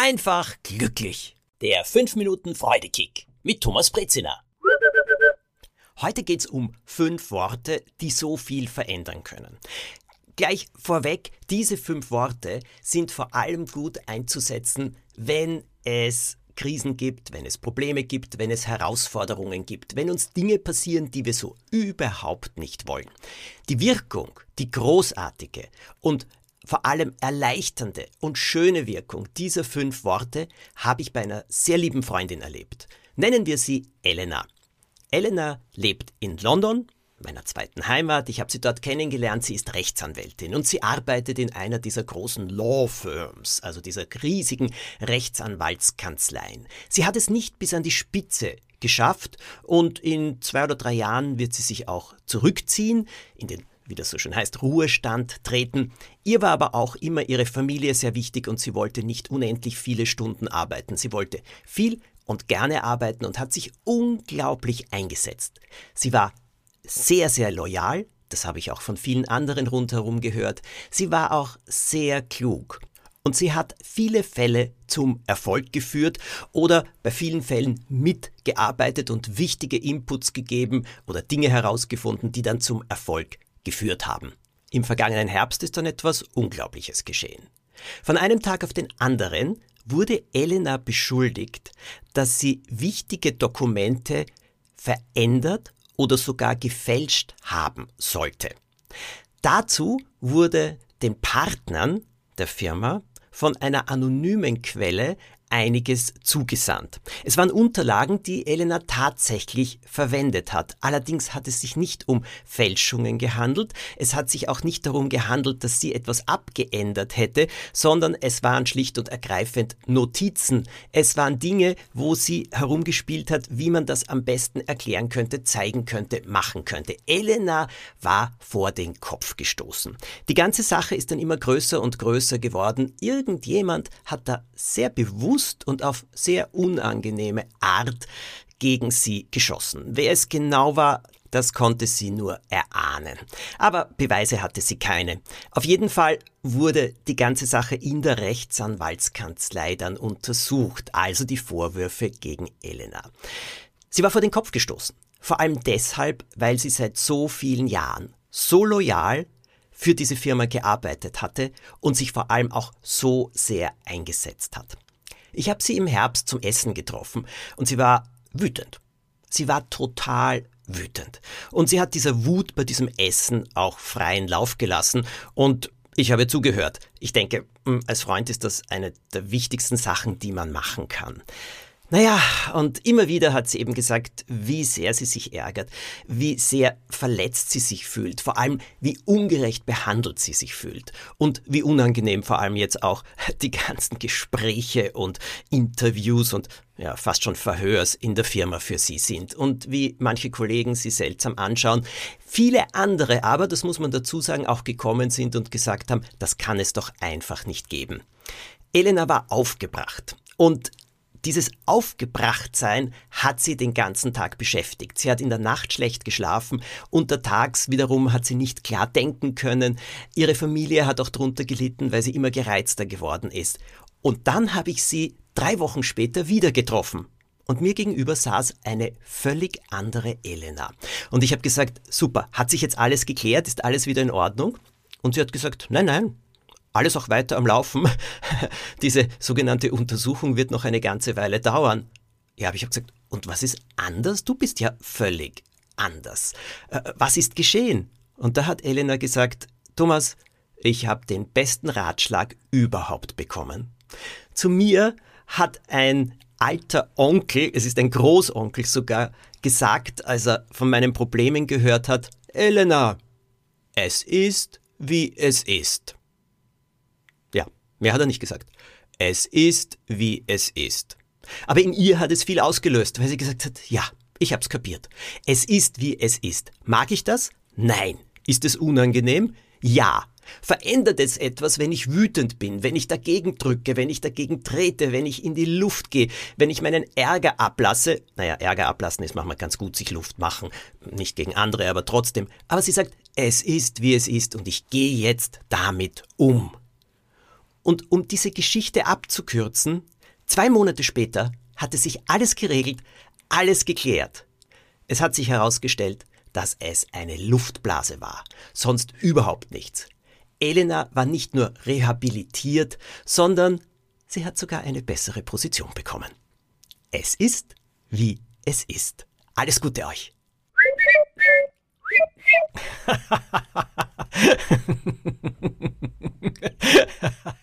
einfach glücklich. Der 5 Minuten Freudekick mit Thomas Brezina. Heute geht's um fünf Worte, die so viel verändern können. Gleich vorweg, diese fünf Worte sind vor allem gut einzusetzen, wenn es Krisen gibt, wenn es Probleme gibt, wenn es Herausforderungen gibt, wenn uns Dinge passieren, die wir so überhaupt nicht wollen. Die Wirkung, die großartige und vor allem erleichternde und schöne Wirkung dieser fünf Worte habe ich bei einer sehr lieben Freundin erlebt. Nennen wir sie Elena. Elena lebt in London, meiner zweiten Heimat. Ich habe sie dort kennengelernt. Sie ist Rechtsanwältin und sie arbeitet in einer dieser großen Law Firms, also dieser riesigen Rechtsanwaltskanzleien. Sie hat es nicht bis an die Spitze geschafft und in zwei oder drei Jahren wird sie sich auch zurückziehen, in den wie das so schön heißt, Ruhestand treten. Ihr war aber auch immer ihre Familie sehr wichtig und sie wollte nicht unendlich viele Stunden arbeiten. Sie wollte viel und gerne arbeiten und hat sich unglaublich eingesetzt. Sie war sehr, sehr loyal, das habe ich auch von vielen anderen rundherum gehört. Sie war auch sehr klug. Und sie hat viele Fälle zum Erfolg geführt oder bei vielen Fällen mitgearbeitet und wichtige Inputs gegeben oder Dinge herausgefunden, die dann zum Erfolg geführt haben. Im vergangenen Herbst ist dann etwas Unglaubliches geschehen. Von einem Tag auf den anderen wurde Elena beschuldigt, dass sie wichtige Dokumente verändert oder sogar gefälscht haben sollte. Dazu wurde den Partnern der Firma von einer anonymen Quelle einiges zugesandt. Es waren Unterlagen, die Elena tatsächlich verwendet hat. Allerdings hat es sich nicht um Fälschungen gehandelt. Es hat sich auch nicht darum gehandelt, dass sie etwas abgeändert hätte, sondern es waren schlicht und ergreifend Notizen. Es waren Dinge, wo sie herumgespielt hat, wie man das am besten erklären könnte, zeigen könnte, machen könnte. Elena war vor den Kopf gestoßen. Die ganze Sache ist dann immer größer und größer geworden. Irgendjemand hat da sehr bewusst bewusst und auf sehr unangenehme Art gegen sie geschossen. Wer es genau war, das konnte sie nur erahnen. Aber Beweise hatte sie keine. Auf jeden Fall wurde die ganze Sache in der Rechtsanwaltskanzlei dann untersucht, also die Vorwürfe gegen Elena. Sie war vor den Kopf gestoßen. Vor allem deshalb, weil sie seit so vielen Jahren so loyal für diese Firma gearbeitet hatte und sich vor allem auch so sehr eingesetzt hat. Ich habe sie im Herbst zum Essen getroffen und sie war wütend. Sie war total wütend. Und sie hat dieser Wut bei diesem Essen auch freien Lauf gelassen und ich habe zugehört. Ich denke, hm, als Freund ist das eine der wichtigsten Sachen, die man machen kann. Naja, und immer wieder hat sie eben gesagt, wie sehr sie sich ärgert, wie sehr verletzt sie sich fühlt, vor allem wie ungerecht behandelt sie sich fühlt und wie unangenehm vor allem jetzt auch die ganzen Gespräche und Interviews und ja, fast schon Verhörs in der Firma für sie sind und wie manche Kollegen sie seltsam anschauen. Viele andere aber, das muss man dazu sagen, auch gekommen sind und gesagt haben, das kann es doch einfach nicht geben. Elena war aufgebracht und dieses Aufgebrachtsein hat sie den ganzen Tag beschäftigt. Sie hat in der Nacht schlecht geschlafen, untertags wiederum hat sie nicht klar denken können. Ihre Familie hat auch darunter gelitten, weil sie immer gereizter geworden ist. Und dann habe ich sie drei Wochen später wieder getroffen. Und mir gegenüber saß eine völlig andere Elena. Und ich habe gesagt, super, hat sich jetzt alles geklärt, ist alles wieder in Ordnung? Und sie hat gesagt, nein, nein, alles auch weiter am Laufen. Diese sogenannte Untersuchung wird noch eine ganze Weile dauern. Ja, aber ich habe gesagt, und was ist anders? Du bist ja völlig anders. Äh, was ist geschehen? Und da hat Elena gesagt, Thomas, ich habe den besten Ratschlag überhaupt bekommen. Zu mir hat ein alter Onkel, es ist ein Großonkel sogar, gesagt, als er von meinen Problemen gehört hat, Elena, es ist, wie es ist. Mehr hat er nicht gesagt. Es ist, wie es ist. Aber in ihr hat es viel ausgelöst, weil sie gesagt hat, ja, ich hab's kapiert. Es ist, wie es ist. Mag ich das? Nein. Ist es unangenehm? Ja. Verändert es etwas, wenn ich wütend bin, wenn ich dagegen drücke, wenn ich dagegen trete, wenn ich in die Luft gehe, wenn ich meinen Ärger ablasse? Naja, Ärger ablassen ist manchmal ganz gut, sich Luft machen. Nicht gegen andere, aber trotzdem. Aber sie sagt, es ist, wie es ist und ich gehe jetzt damit um. Und um diese Geschichte abzukürzen, zwei Monate später hatte sich alles geregelt, alles geklärt. Es hat sich herausgestellt, dass es eine Luftblase war, sonst überhaupt nichts. Elena war nicht nur rehabilitiert, sondern sie hat sogar eine bessere Position bekommen. Es ist, wie es ist. Alles Gute euch.